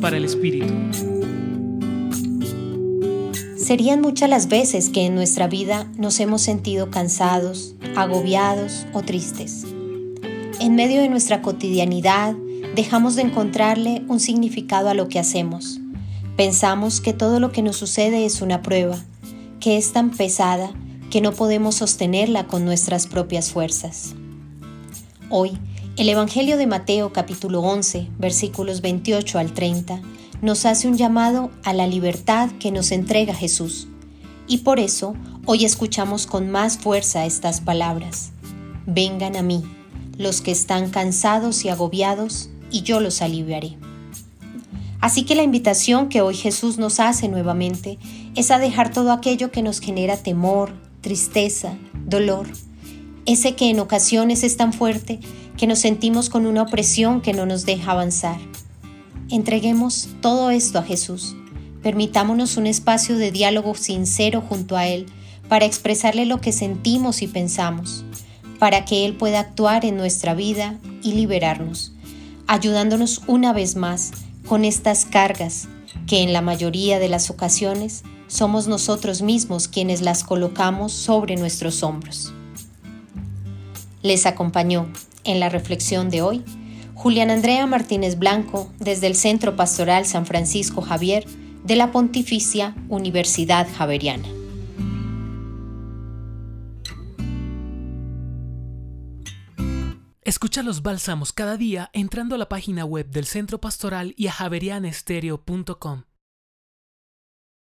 Para el Espíritu. Serían muchas las veces que en nuestra vida nos hemos sentido cansados, agobiados o tristes. En medio de nuestra cotidianidad, dejamos de encontrarle un significado a lo que hacemos. Pensamos que todo lo que nos sucede es una prueba, que es tan pesada que no podemos sostenerla con nuestras propias fuerzas. Hoy, el Evangelio de Mateo capítulo 11, versículos 28 al 30, nos hace un llamado a la libertad que nos entrega Jesús. Y por eso hoy escuchamos con más fuerza estas palabras. Vengan a mí, los que están cansados y agobiados, y yo los aliviaré. Así que la invitación que hoy Jesús nos hace nuevamente es a dejar todo aquello que nos genera temor, tristeza, dolor, ese que en ocasiones es tan fuerte que nos sentimos con una opresión que no nos deja avanzar. Entreguemos todo esto a Jesús. Permitámonos un espacio de diálogo sincero junto a Él para expresarle lo que sentimos y pensamos, para que Él pueda actuar en nuestra vida y liberarnos, ayudándonos una vez más con estas cargas que en la mayoría de las ocasiones somos nosotros mismos quienes las colocamos sobre nuestros hombros. Les acompañó en la reflexión de hoy Julián Andrea Martínez Blanco desde el Centro Pastoral San Francisco Javier de la Pontificia Universidad Javeriana. Escucha los bálsamos cada día entrando a la página web del Centro Pastoral y a javerianestereo.com.